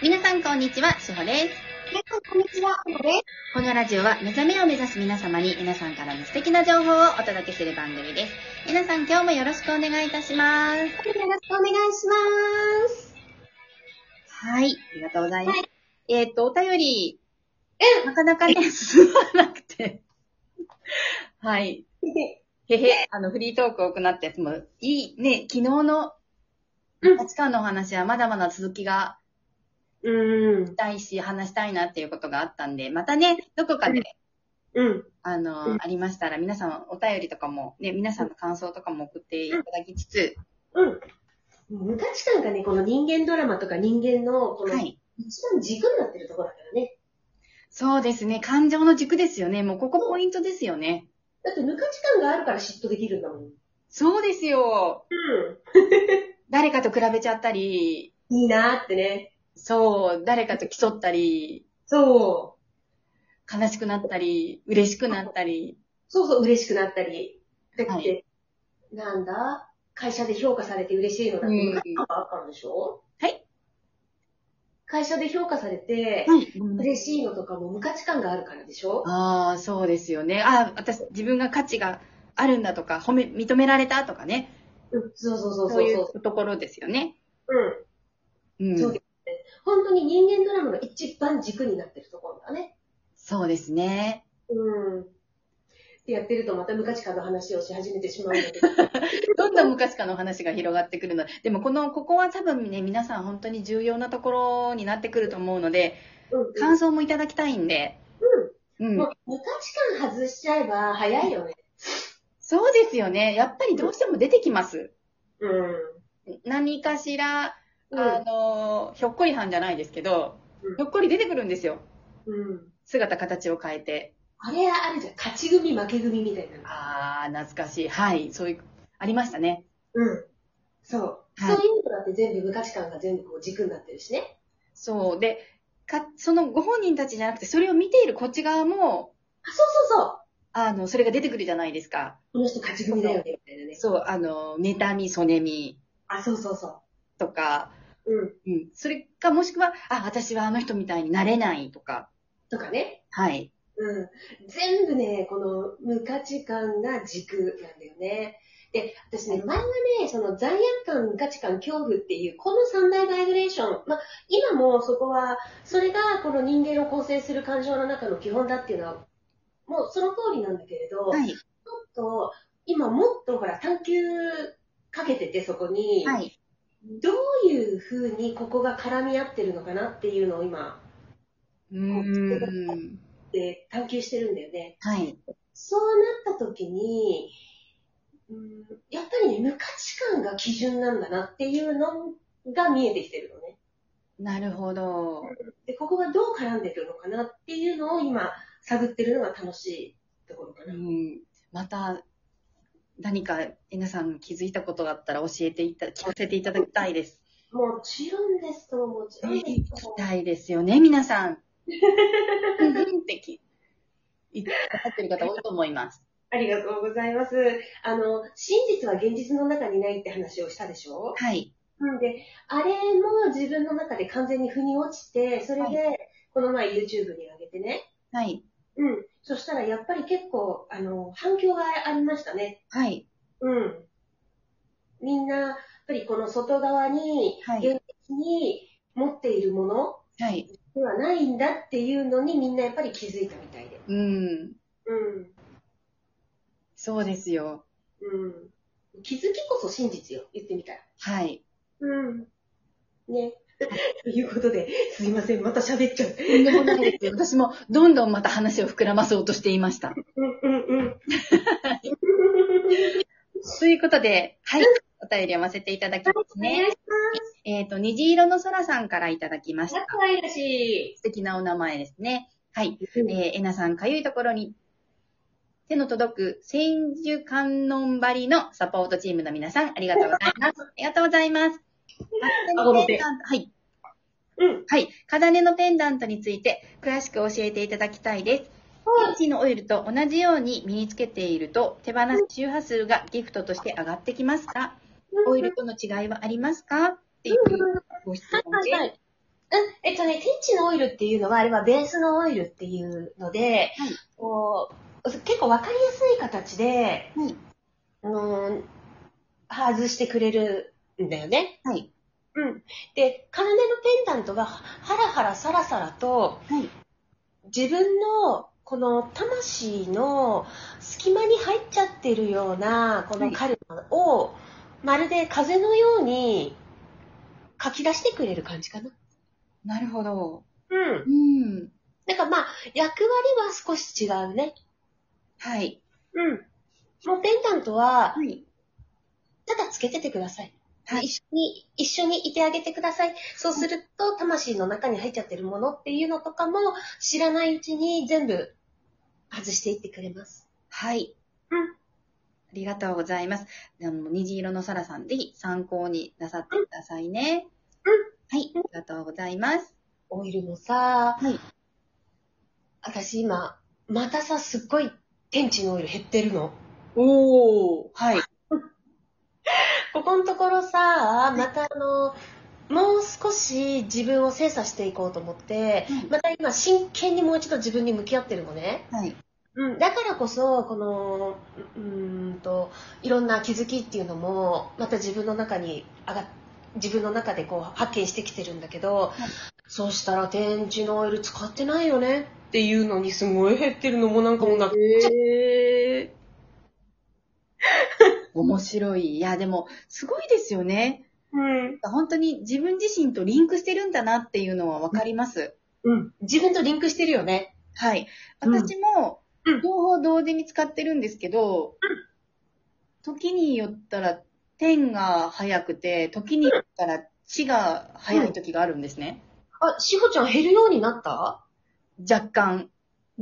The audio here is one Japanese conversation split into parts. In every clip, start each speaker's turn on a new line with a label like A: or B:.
A: 皆さんこんにちは、しほです。
B: 皆さん、こんにちは。このです。
A: このラジオは目覚めを目指す皆様に皆さんからの素敵な情報をお届けする番組です。皆さん今日もよろしくお願いいたします。
B: よろしくお願いします。
A: はい、ありがとうございます。
B: は
A: えっ、と、お便り、なかなかね、進まなくて。はい。へへ、あの、フリートーク多くなったやつも、いいね、昨日の
B: うん
A: 価値観のお話はまだまだ続きが
B: うん。
A: したいし、話したいなっていうことがあったんで、またね、どこかで、
B: うん。
A: あの、
B: うん
A: ありましたら、皆さんお便りとかも、ね、皆さんの感想とかも送っていただきつつ、
B: うん。無価値観がね、この人間ドラマとか人間の、この、
A: はい。
B: 一番軸になってるところだからね。
A: そうですね、感情の軸ですよね。もうここポイントですよね。
B: だって無価値観があるから嫉妬できるんだもん。
A: そうですよ。
B: う
A: 誰かと比べちゃったり、
B: ん。いいなーってね。
A: そう、誰かと競ったり、
B: そ
A: 悲しくなったり、嬉しくなったり。
B: う。そうそう、嬉しくなったり。だって、
A: はい
B: なんだ？会社で評価されて嬉しいのだって
A: うん
B: 無価値観があるからでしょ？
A: はい
B: 会社で評価されて、嬉しいのとかも無価値観があるからでしょ？
A: ああ、そうですよね。ああ、私、自分が価値があるんだとか、褒め、認められたとかね。
B: うん、そうそうそう
A: そい
B: そううそう。
A: うところですよね。
B: うん。
A: うん。
B: そう人間ドラマの一番軸になってるところだね。
A: そうですね。
B: うん。でやってるとまた無価値観の話をし始めてしまうんだけど。
A: どんどん昔からの話が広がってくるので、でもこの、ここは多分ね、皆さん本当に重要なところになってくると思うので、
B: うん。
A: 感想もいただきたいんで、うん。
B: もう無価値観外しちゃえば早いよね。
A: そうですよね。やっぱりどうしても出てきます。
B: うん。
A: 何かしら、
B: うん
A: あの、ひょっこりはんじゃないですけど、
B: うん
A: ひょっこり出てくるんですよ。
B: うん。
A: 姿、形を変えて。
B: あれあるじゃん。勝ち組、負け組みたいなの。
A: あー、懐かしい。はい。そういう、ありましたね。
B: うん。そう。
A: はい
B: そういうのだって全部無価値観が全部こう軸になってるしね。
A: そう。で、か、そのご本人たちじゃなくて、それを見ているこっち側も、
B: あ、そうそうそう。
A: あの、それが出てくるじゃないですか。
B: この人勝ち組だよね、みたいなね。
A: そう、あの、妬み、そねみ
B: あ、そうそうそ
A: とか、
B: う。うん。
A: うん。それか、もしくは、あ、私はあの人みたいになれないとか。
B: とかね。
A: はい。
B: うん。全部ね、この無価値観が軸なんだよね。で、私ね、前はね、その罪悪感、無価値観、恐怖っていう、この三大バイブレーション。まあ、今もそこは、それがこの人間を構成する感情の中の基本だっていうのは、もうその通りなんだけれど、
A: はい。
B: ちょっと、今もっとほら、探求かけてて、そこに、
A: はい。
B: どういう風にここが絡み合ってるのかなっていうのを今、
A: うーん。
B: で探求してるんだよね。
A: はい。
B: そうなった時に、うん、やっぱりね、無価値観が基準なんだなっていうのが見えてきてるのね。
A: なるほど。
B: で、ここがどう絡んでるのかなっていうのを今、探ってるのが楽しいところかな。
A: うん。また、何か皆さん気づいたことがあったら教えていた、聞かせていただきたいです。
B: もちろんですと、もちろんです
A: 聞きたいですよね、皆さん。うんうんってきってる方多いと思います。
B: ありがとうございます。あの、真実は現実の中にないって話をしたでしょ？
A: はい。
B: なんで、あれも自分の中で完全に腑に落ちて、それで、この前 YouTube に上げてね。
A: はい。
B: うん。そしたらやっぱり結構、あの、反響がありましたね。
A: はい。
B: うん。みんな、やっぱりこの外側に、
A: はい
B: 現実に持っているもの
A: はい。
B: ではないんだっていうのにみんなやっぱり気づいたみたいで。
A: うん。
B: うん。
A: そうですよ。
B: うん。気づきこそ真実よ。言ってみたら。
A: はい。
B: うん。ね。ということで、すいません。また喋っちゃう。
A: とんでもないですよ。私もどんどんまた話を膨らまそうとしていました。
B: うんうんうん。
A: ということで、はい。お便り読ませていただきます
B: お願い
A: ね。
B: します。
A: えっ、と、虹色の空さんからいただきました。
B: 可愛らし
A: 素敵なお名前ですね。はい。
B: い。
A: えー、えなさんかゆいところに手の届く千手観音張りのサポートチームの皆さん、ありがとうございます。ありがとうございます。
B: 顎の手
A: ペンダントはい。
B: うん。
A: はい。カダネのペンダントについて詳しく教えていただきたいです。
B: は
A: エッチのオイルと同じように身につけていると手放す周波数がギフトとして上がってきますか？オイルとの違いはありますか？っていうご質問で
B: はいはい。うん、えっとね、天地のオイルっていうのは、あれはベースのオイルっていうので、こう結構わかりやすい形で、
A: はい。
B: あのー外してくれるんだよね。
A: はい。
B: うん。で、金のペンダントがハラハラサラサラと、
A: はい。
B: 自分のこの魂の隙間に入っちゃってるようなこのカルマを、まるで風のように書き出してくれる感じかな。
A: なるほど。
B: うん。
A: うん。
B: なんかまあ、役割は少し違うね。
A: はい。
B: うん。もうペンダントは、
A: はい。
B: ただつけててください。
A: はい
B: 一緒に、一緒にいてあげてください。そうすると、魂の中に入っちゃってるものっていうのとかも、知らないうちに全部外していってくれます。
A: はい。
B: うん
A: ありがとうございます。あの、虹色のサラさん、ぜひ参考になさってくださいね。
B: うん
A: はい。ありがとうございます。
B: オイルもさ、
A: はい
B: 私今、またさ、すっごい天地のオイル減ってるの。
A: おー。はい。
B: ここのところさ、またあの、もう少し自分を精査していこうと思って、
A: うん
B: また今真剣にもう一度自分に向き合ってるのね。
A: はい。
B: うん、だからこそ、この、うんと、いろんな気づきっていうのも、また自分の中に上がっ自分の中でこう発見してきてるんだけど、そうしたら天地のオイル使ってないよね？っていうのにすごい減ってるのもなんかもうなく
A: へー。面白い。いや、でも、すごいですよね。
B: うん。
A: 本当に自分自身とリンクしてるんだなっていうのはわかります。
B: うん。自分とリンクしてるよね。
A: はい。
B: うん
A: 私も
B: うん、
A: 両方同時に使ってるんですけど、時によったら天が早くて、時によったら地が早い時があるんですね。
B: あ、しほちゃん減るようになった？
A: 若干。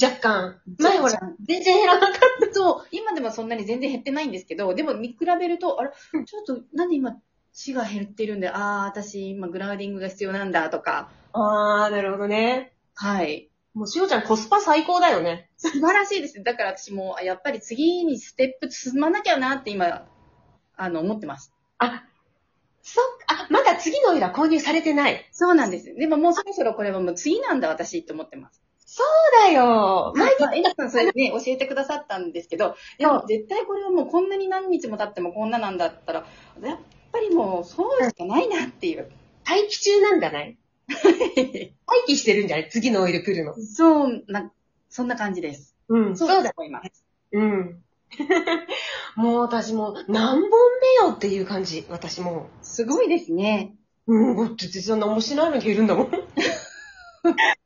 B: 若干。前ほら、全然減らなかっ
A: そう、今でもそんなに全然減ってないんですけど、でも見比べると、あれ、
B: うん
A: ちょっと、なんで今、地が減ってるんで、ああ、私今グラウディングが必要なんだとか、
B: た。あー、なるほどね。
A: はい。
B: もうしほちゃんコスパ最高だよね。
A: 素晴らしいです。だから私も、あやっぱり次にステップ進まなきゃなって今、あの、思ってます。
B: あ、そっか、あ、まだ次のオイルは購入されてない。
A: そうなんです。でももうそろそろこれはもう次なんだ私って思ってます。
B: そうだよ。前
A: まあ、エナさんそれね、教えてくださったんですけど、でも絶対これはもうこんなに何日も経ってもこんななんだったら、やっぱりもうそうしかないなっていう。
B: 待機中なんじゃない待機してるんじゃない？次のオイル来るの。
A: そう、な、そんな感じです。
B: うん
A: そうだと思います。
B: うん。もう私もう何本目よっていう感じ。私も
A: すごいですね。
B: う。うん、だってそんな面白いのに減るんだもん。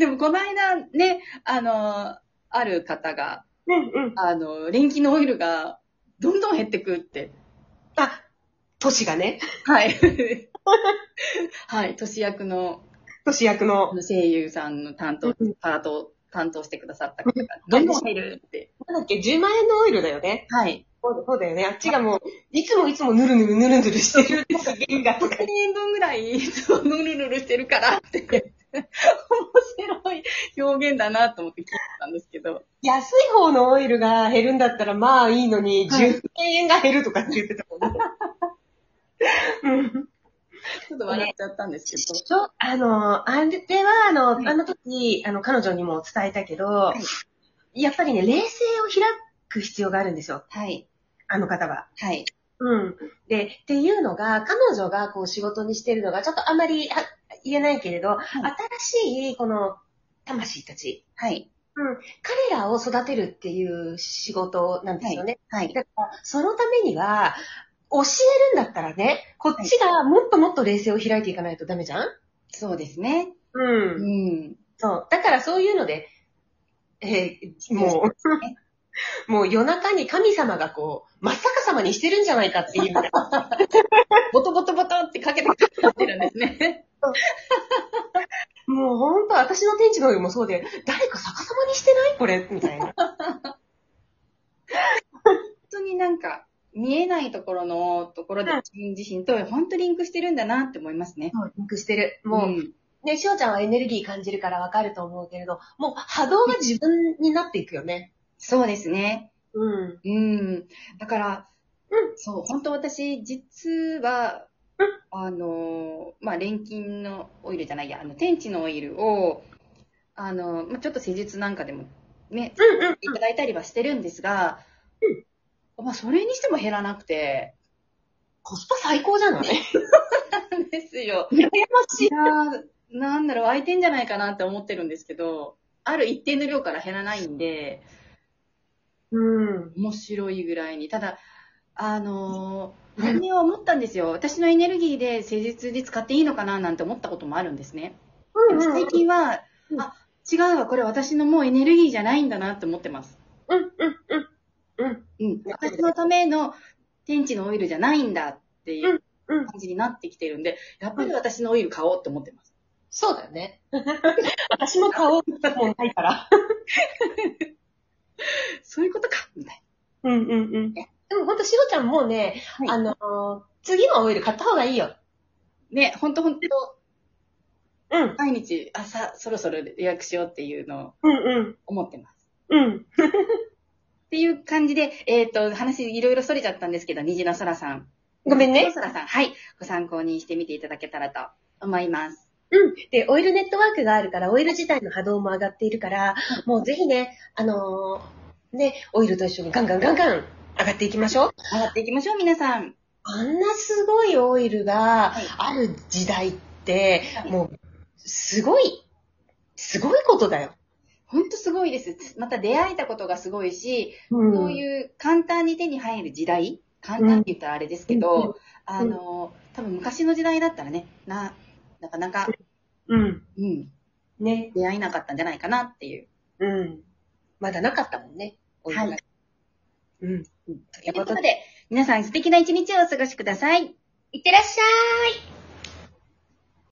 A: でもこの間ね、あの、ある方が、
B: うんうん。
A: あの、電気のオイルがどんどん減ってくって。
B: あ、都市がね、
A: はい。はい、年役の
B: 都市役の。
A: 声優さんの担当
B: うん、
A: パートを担当してくださった方が、どんどん減るって。
B: なんだっけ、10万円のオイルだよね。
A: はい。
B: そうそうだよね。あっちがもう、いつもいつもぬるぬるぬるぬるしてるとか原画とか
A: 100。円分ぐらい、ぬるぬるしてるからって、面白い表現だなと思って聞いてたんですけど。
B: 安い方のオイルが減るんだったらまあいいのに、
A: はい
B: 10万円が減るとかって言ってたもんね。うん
A: ちょっと笑っちゃったんですけど。
B: そう、あの、あれは、あの、
A: はい
B: あの時、あの、彼女にも伝えたけど、
A: い
B: やっぱりね、冷静を開く必要があるんですよ、
A: はい。
B: あの方は。
A: はい。
B: うん。で、っていうのが、彼女がこう仕事にしてるのが、ちょっとあまりは言えないけれど、新しい、この、魂たち、
A: はい。
B: 彼らを育てるっていう仕事なんですよね。
A: はい。
B: だから、そのためには、教えるんだったらね、こっちがもっともっと冷静を開いていかないとダメじゃん？
A: そうですね。
B: うん
A: うん。
B: そう。だからそういうので、えーもう、もう夜中に神様がこう、真っ逆さまにしてるんじゃないかっていう。
A: ボトボトボトってかけてくださってるんですね。
B: もうほんと、私の天地の夜もそうで、誰か逆さまにしてないこれみたいな。
A: 本当になんか、見えないところのところで
B: うん
A: 自分自身と本当リンクしてるんだなって思いますね。
B: リンクしてる。もう、
A: ん
B: ね、しおちゃんはエネルギー感じるからわかると思うけれど、もう波動が自分になっていくよね。
A: そうですね。
B: うん。
A: うん。だから、
B: うん
A: そう、本当私、実は、あの、まあ、錬金のオイルじゃないや、あの、天地のオイルを、あの、まあ、ちょっと施術なんかでもね、
B: うんうん。
A: いただいたりはしてるんですが、まあ、それにしても減らなくて、
B: コスパ最高じゃない？
A: なんですよ。
B: 羨まし
A: いなんだろう、空いてんじゃないかなって思ってるんですけど、ある一定の量から減らないんで、
B: うん。
A: 面白いぐらいに。ただ、あのー、初めは思ったんですよ。私のエネルギーで施術で使っていいのかななんて思ったこともあるんですね。でも最近は、
B: うん
A: あ、違うわ、これ私のもうエネルギーじゃないんだなって思ってます。
B: うん、うん、うん。うん。
A: うん。私のための天地のオイルじゃないんだっていう
B: うん。
A: 感じになってきてるんで、やっぱり私のオイル買おうって思ってます。
B: そうだよね。私も買おうもんないから。
A: そういうことかみたい
B: うんうんうん。でもほんと、しおちゃんもうね、
A: はい
B: あのー、次のオイル買った方がいいよ。
A: な。ね、ほんとほんと、
B: うん。
A: 毎日朝そろそろ予約しようっていうのを
B: うんうん。
A: 思ってます。
B: うん。
A: っていう感じで、えっ、と、話いろいろそれちゃったんですけど、虹の空さん。
B: ごめんね
A: 空さん、はい。ご参考にしてみていただけたらと思います。
B: うん。で、オイルネットワークがあるから、オイル自体の波動も上がっているから、もうぜひね、あのーね、オイルと一緒にガンガンガンガン上がっていきましょう。
A: 上がっていきましょう、皆さん。
B: あんなすごいオイルが
A: はい
B: ある時代って、
A: はい
B: もう、すごい、すごいことだよ。
A: ほんとすごいです。また出会えたことがすごいし、
B: うん
A: そういう簡単に手に入る時代簡単って言ったらあれですけど、
B: うん
A: あの、多分昔の時代だったらね、な、なかなか、
B: うん。
A: うん、
B: ね。
A: 出会えなかったんじゃないかなっていう。
B: うん。まだなかったもんね。
A: はい。
B: うん。
A: うんということで、皆さん素敵な一日をお過ごしください。
B: いってらっしゃい。